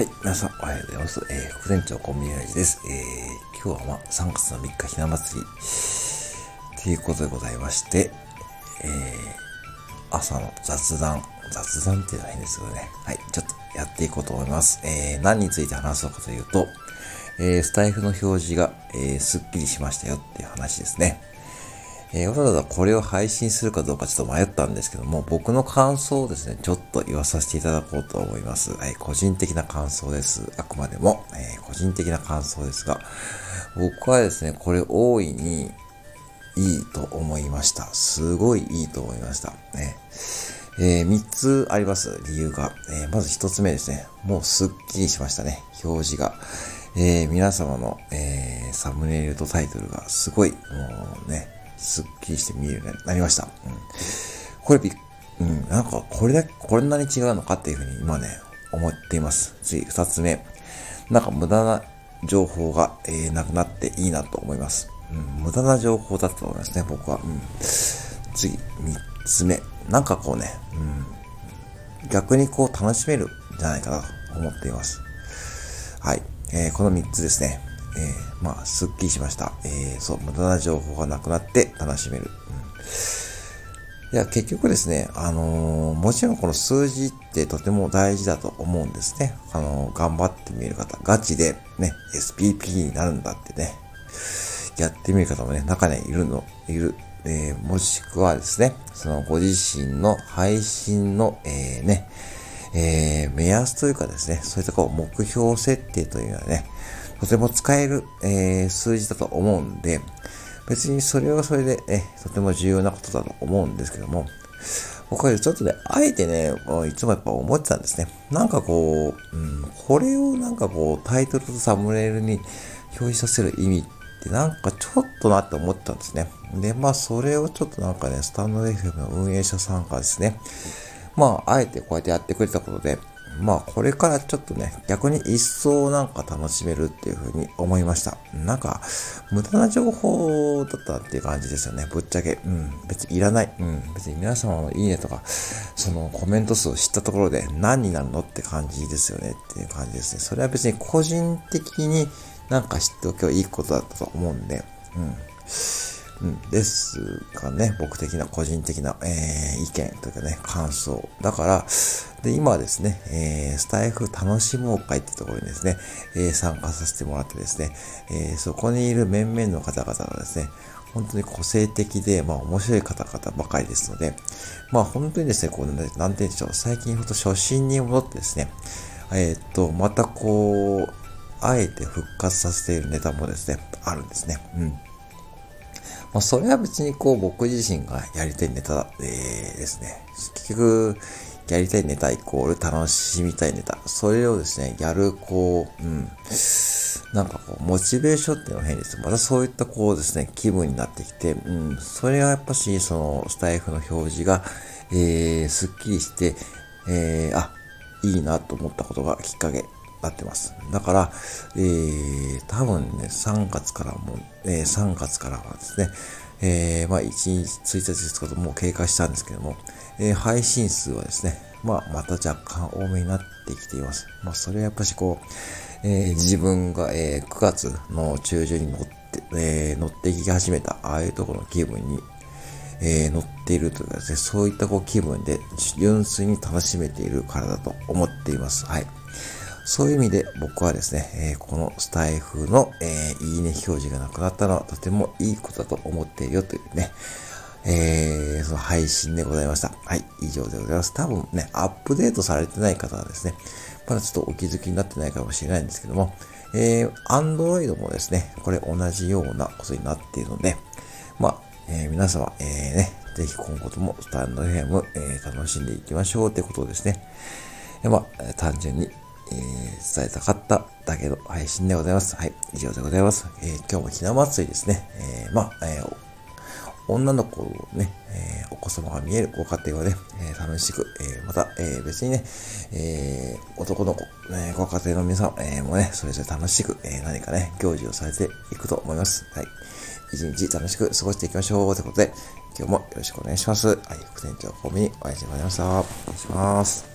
はい、皆さんおはようございます。えー、副店長コンビニラジです。えー、今日はまあ3月の3日ひな祭りということでございまして、えー、朝の雑談、雑談っていうのは変ですけどね。はい、ちょっとやっていこうと思います。えー、何について話そうかというと、えー、スタイフの表示が、えー、すっきりしましたよっていう話ですね。えー、わざわざこれを配信するかどうかちょっと迷ったんですけども、僕の感想をですね、ちょっと言わさせていただこうと思います。はい、個人的な感想です。あくまでも、えー個人的な感想ですが、僕はですね、これ大いにいいと思いました。すごいいいと思いました。ね。えー、3つあります、理由が。えーまず1つ目ですね。もうすっきりしましたね、表示が。えー皆様の、えーサムネイルとタイトルがすごい、もうね、すっきりして見えるようになりました。うん、これび、うん、なんかこれだけ、こんなに違うのかっていうふうに今ね、思っています。次、2つ目。なんか無駄な情報が、えーなくなっていいなと思います。うん、無駄な情報だったと思いますね、僕は。うん、次、3つ目。なんかこうね、うん、逆にこう楽しめるんじゃないかなと思っています。はい。えーこの3つですね。えーまあ、すっきりしました。えーそう、無駄な情報がなくなって楽しめる。うん、いや、結局ですね、あのーもちろんこの数字ってとても大事だと思うんですね。あのー頑張ってみる方、ガチでね、SPP になるんだってね、やってみる方もね、中にいるの、いる。えーもしくはですね、そのご自身の配信の、えーね、えー目安というかですね、そういったこう目標設定というのはね、とても使える、えー数字だと思うんで、別にそれはそれで、えとても重要なことだと思うんですけども、僕はちょっとね、あえてね、いつもやっぱ思ってたんですね。なんかこう、うん、これをなんかこう、タイトルとサムネイルに表示させる意味ってなんかちょっとなって思ってたんですね。で、まあそれをちょっとなんかね、スタンド FM の運営者さんがですね、まああえてこうやってやってくれたことで、まあこれからちょっとね、逆に一層なんか楽しめるっていうふうに思いました。なんか、無駄な情報だったっていう感じですよね。ぶっちゃけ。うん。別にいらない。うん。別に皆様のいいねとか、そのコメント数を知ったところで何になるのって感じですよねっていう感じですね。それは別に個人的になんか知っておけばいいことだったと思うんで、うん。うん、ですがね、僕的な個人的な、えー意見というかね、感想。だから、で、今はですね、えースタイフ楽しもう会ってところにですね、えー参加させてもらってですね、えーそこにいる面々の方々がですね、本当に個性的で、まあ面白い方々ばかりですので、まあ本当にですね、こう、なんて言うんでしょう、最近ほんと初心に戻ってですね、えっと、またこう、あえて復活させているネタもですね、あるんですね。うん。まあ、それは別にこう僕自身がやりたいネタ、えーですね。結局、やりたいネタイコール楽しみたいネタ。それをですね、やる、こう、うん。なんかこう、モチベーションっていうのは変です。またそういったこうですね、気分になってきて、うん。それがやっぱし、その、スタイフの表示が、えー、すっきりして、えー、あ、いいなと思ったことがきっかけなってます。だから、えー、多分ね、3月からも、えー、3月からはですね、えー、まあ、1日、1日ですけどもう経過したんですけども、えー、配信数はですね、まあ、また若干多めになってきています。まあ、それはやっぱしこう、えー、自分が、えー、9月の中旬に乗って、えー、乗っていき始めた、ああいうところの気分に、えー乗っているというかですね、そういったこう気分で純粋に楽しめているからだと思っています。はい。そういう意味で僕はですね、えーこのスタイフの、えいいね表示がなくなったのはとてもいいことだと思っているよというね、えーその配信でございました。はい、以上でございます。多分ね、アップデートされてない方はですね、まだちょっとお気づきになってないかもしれないんですけども、えー、Android もですね、これ同じようなことになっているので、まあ、えー皆様、えーね、ぜひ今後ともスタンド FM、えー楽しんでいきましょうということですね。でまあ、単純に、えー伝えたかっただけの配信でございます。はい、以上でございます。えー今日もひな祭りですね。えーまあ、え女の子をね、えお子様が見えるご家庭はね、え楽しく、えまた、え別にね、え男の子、ね、ご家庭の皆さん、えもね、それぞれ楽しく、え何かね、行事をされていくと思います。はい。一日楽しく過ごしていきましょう。ということで、今日もよろしくお願いします。はい、副店長コンビニ、おやすみなさいました。お願いします。